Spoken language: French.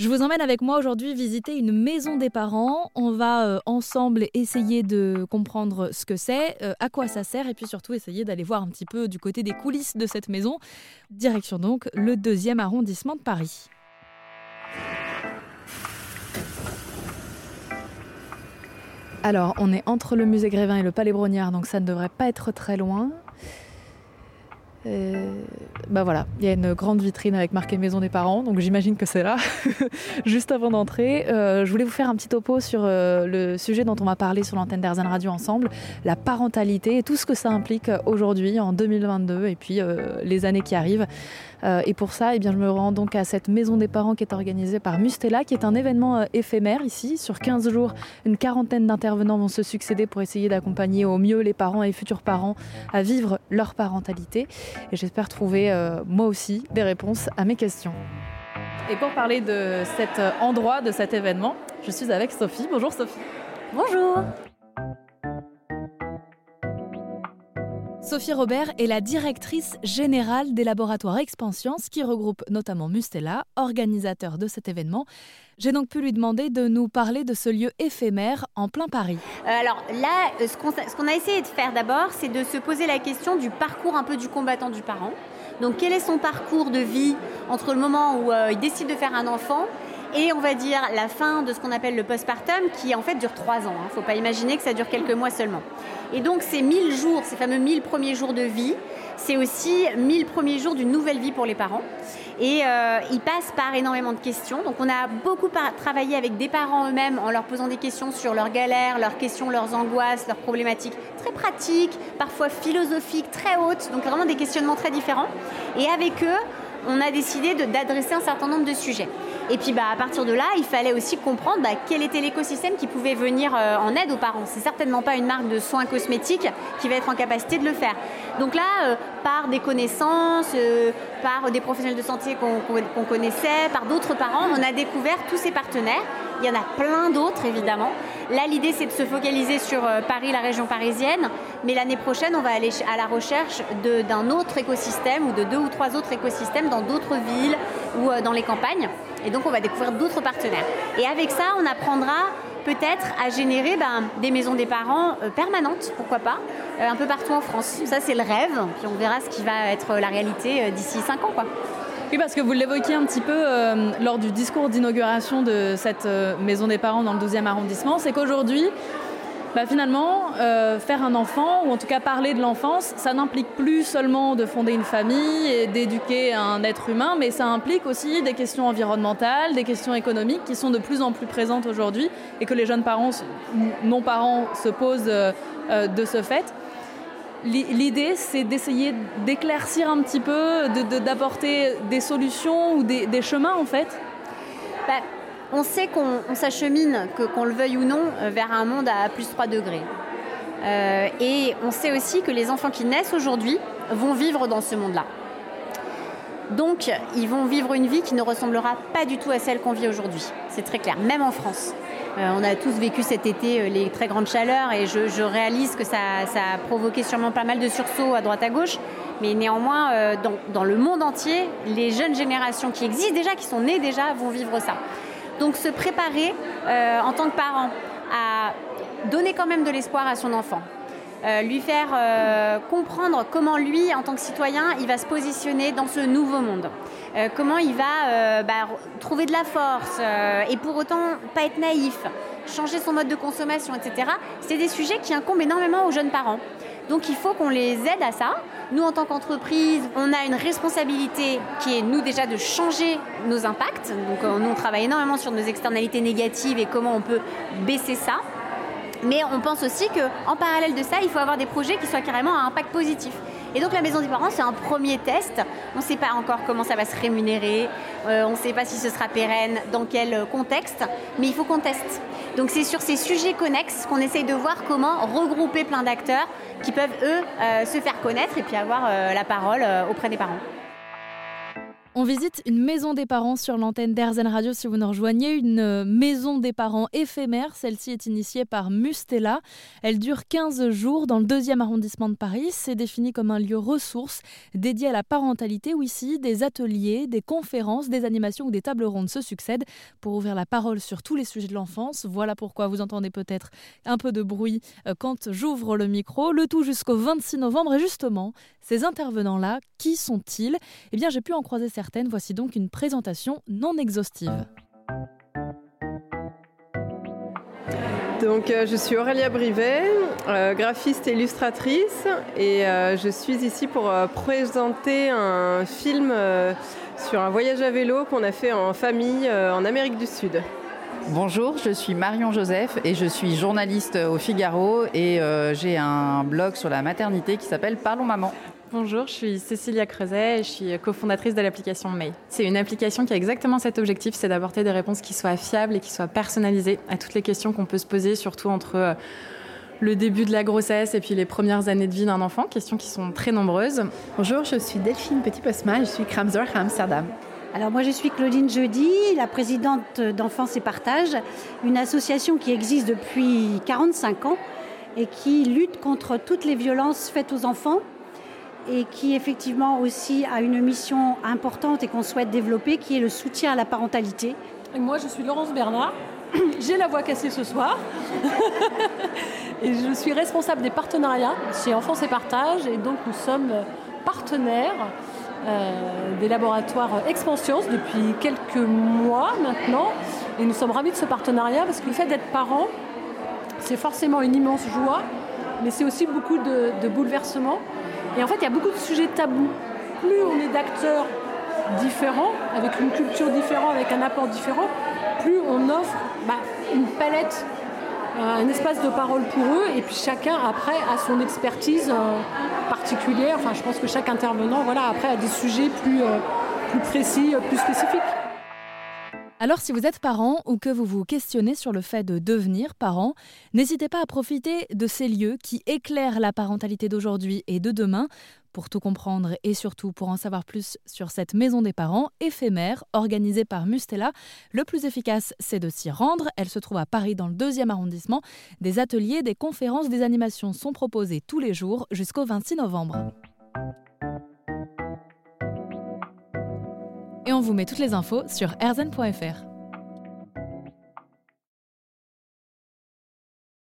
Je vous emmène avec moi aujourd'hui visiter une maison des parents. On va euh, ensemble essayer de comprendre ce que c'est, euh, à quoi ça sert et puis surtout essayer d'aller voir un petit peu du côté des coulisses de cette maison. Direction donc le deuxième arrondissement de Paris. Alors, on est entre le musée Grévin et le Palais Brognard, donc ça ne devrait pas être très loin. Euh, bah voilà, il y a une grande vitrine avec marqué Maison des parents, donc j'imagine que c'est là. Juste avant d'entrer, euh, je voulais vous faire un petit topo sur euh, le sujet dont on va parler sur l'antenne d'Airzen Radio ensemble, la parentalité et tout ce que ça implique aujourd'hui en 2022 et puis les années qui arrivent. Et pour ça, eh bien, je me rends donc à cette maison des parents qui est organisée par Mustela, qui est un événement éphémère ici. Sur 15 jours, une quarantaine d'intervenants vont se succéder pour essayer d'accompagner au mieux les parents et futurs parents à vivre leur parentalité. Et j'espère trouver, euh, moi aussi, des réponses à mes questions. Et pour parler de cet endroit, de cet événement, je suis avec Sophie. Bonjour Sophie. Bonjour. Sophie Robert est la directrice générale des laboratoires Expansions qui regroupe notamment Mustela, organisateur de cet événement. J'ai donc pu lui demander de nous parler de ce lieu éphémère en plein Paris. Euh, alors là, euh, ce qu'on a essayé de faire d'abord, c'est de se poser la question du parcours un peu du combattant du parent. Donc quel est son parcours de vie entre le moment où euh, il décide de faire un enfant et on va dire la fin de ce qu'on appelle le postpartum qui en fait dure trois ans. Il hein. ne faut pas imaginer que ça dure quelques mois seulement. Et donc ces 1000 jours, ces fameux 1000 premiers jours de vie, c'est aussi 1000 premiers jours d'une nouvelle vie pour les parents. Et euh, ils passent par énormément de questions. Donc on a beaucoup travaillé avec des parents eux-mêmes en leur posant des questions sur leurs galères, leurs questions, leurs angoisses, leurs problématiques très pratiques, parfois philosophiques, très hautes. Donc vraiment des questionnements très différents. Et avec eux, on a décidé d'adresser un certain nombre de sujets. Et puis bah, à partir de là, il fallait aussi comprendre bah, quel était l'écosystème qui pouvait venir euh, en aide aux parents. C'est certainement pas une marque de soins cosmétiques qui va être en capacité de le faire. Donc là, euh, par des connaissances, euh, par des professionnels de santé qu'on connaissait, par d'autres parents, on a découvert tous ces partenaires. Il y en a plein d'autres évidemment. Là, l'idée c'est de se focaliser sur Paris, la région parisienne, mais l'année prochaine, on va aller à la recherche d'un autre écosystème ou de deux ou trois autres écosystèmes dans d'autres villes ou dans les campagnes. Et donc on va découvrir d'autres partenaires. Et avec ça, on apprendra peut-être à générer ben, des maisons des parents euh, permanentes, pourquoi pas, euh, un peu partout en France. Ça, c'est le rêve, puis on verra ce qui va être la réalité euh, d'ici 5 ans. Quoi. Oui, parce que vous l'évoquiez un petit peu lors du discours d'inauguration de cette maison des parents dans le 12e arrondissement, c'est qu'aujourd'hui, bah, finalement, euh, faire un enfant, ou en tout cas parler de l'enfance, ça n'implique plus seulement de fonder une famille et d'éduquer un être humain, mais ça implique aussi des questions environnementales, des questions économiques qui sont de plus en plus présentes aujourd'hui et que les jeunes parents, non-parents, se posent euh, euh, de ce fait. L'idée, c'est d'essayer d'éclaircir un petit peu, d'apporter des solutions ou des, chemins en fait. Bah, on sait qu'on s'achemine, qu'on le veuille ou non, euh, vers un monde à plus 3 degrés. Euh, et on sait aussi que les enfants qui naissent aujourd'hui vont vivre dans ce monde-là. Donc, ils vont vivre une vie qui ne ressemblera pas du tout à celle qu'on vit aujourd'hui. C'est très clair, même en France. Euh, on a tous vécu cet été les très grandes chaleurs et je, réalise que ça, a provoqué sûrement pas mal de sursauts à droite à gauche. Mais néanmoins, dans, dans le monde entier, les jeunes générations qui existent déjà, qui sont nées déjà, vont vivre ça. Donc se préparer euh, en tant que parent à donner quand même de l'espoir à son enfant. Euh, lui faire euh, comprendre comment lui, en tant que citoyen, il va se positionner dans ce nouveau monde. comment il va bah, trouver de la force et pour autant pas être naïf, changer son mode de consommation, etc. C'est des sujets qui incombent énormément aux jeunes parents. Donc il faut qu'on les aide à ça. Nous, en tant qu'entreprise, on a une responsabilité qui est, nous, déjà de changer nos impacts. Donc euh, nous, on travaille énormément sur nos externalités négatives et comment on peut baisser ça. Mais on pense aussi qu'en parallèle de ça, il faut avoir des projets qui soient carrément à impact positif. Et donc la maison des parents, c'est un premier test. On ne sait pas encore comment ça va se rémunérer, euh, on ne sait pas si ce sera pérenne, dans quel contexte, mais il faut qu'on teste. Donc c'est sur ces sujets connexes qu'on essaye de voir comment regrouper plein d'acteurs qui peuvent, eux, euh, se faire connaître et puis avoir euh, la parole auprès des parents. On visite une maison des parents sur l'antenne d'Airzen Radio si vous nous rejoignez. Une euh, maison des parents éphémère. Celle-ci est initiée par Mustela. Elle dure 15 jours dans le deuxième arrondissement de Paris. C'est défini comme un lieu ressource dédié à la parentalité où ici des ateliers, des conférences, des animations ou des tables rondes se succèdent pour ouvrir la parole sur tous les sujets de l'enfance. Voilà pourquoi vous entendez peut-être un peu de bruit euh, quand j'ouvre le micro. Le tout jusqu'au 26 novembre. Et justement, ces intervenants-là, qui sont-ils? Eh bien, j'ai pu en croiser Voici donc une présentation non exhaustive. Donc, euh, je suis Aurélia Brivet, euh, graphiste et illustratrice, et euh, je suis ici pour présenter un film sur un voyage à vélo qu'on a fait en famille en Amérique du Sud. Bonjour, je suis Marion Joseph et je suis journaliste au Figaro et j'ai un blog sur la maternité qui s'appelle Parlons Maman. Bonjour, je suis Cécilia Creuset et je suis cofondatrice de l'application May. C'est une application qui a exactement cet objectif, c'est d'apporter des réponses qui soient fiables et qui soient personnalisées à toutes les questions qu'on peut se poser, surtout entre euh, le début de la grossesse et puis les premières années de vie d'un enfant, questions qui sont très nombreuses. Bonjour, je suis Delphine Petit-Posma, je suis Kramzer à Amsterdam. Alors moi je suis Claudine Jeudi, la présidente d'Enfance et Partage, une association qui existe depuis 45 ans et qui lutte contre toutes les violences faites aux enfants et qui effectivement aussi a une mission importante et qu'on souhaite développer, qui est le soutien à la parentalité. moi, je suis Laurence Bernard. J'ai la voix cassée ce soir. et je suis responsable des partenariats chez Enfance et Partage. Et donc, nous sommes partenaires euh, des laboratoires Expansions depuis quelques mois maintenant. Et nous sommes ravis de ce partenariat parce que le fait d'être parent, c'est forcément une immense joie, mais c'est aussi beaucoup de, bouleversements. Et en fait, il y a beaucoup de sujets tabous. Plus on est d'acteurs différents, avec une culture différente, avec un apport différent, plus on offre bah, une palette, euh, un espace de parole pour eux, et puis chacun après a son expertise euh, particulière. Enfin, je pense que chaque intervenant, voilà, après a des sujets plus, euh, plus précis, plus spécifiques. Alors si vous êtes parent ou que vous vous questionnez sur le fait de devenir parent, n'hésitez pas à profiter de ces lieux qui éclairent la parentalité d'aujourd'hui et de demain pour tout comprendre et surtout pour en savoir plus sur cette maison des parents éphémère organisée par Mustela, le plus efficace c'est de s'y rendre. Elle se trouve à Paris dans le deuxième arrondissement. Des ateliers, des conférences, des animations sont proposées tous les jours jusqu'au 26 novembre. On vous met toutes les infos sur erzen.fr.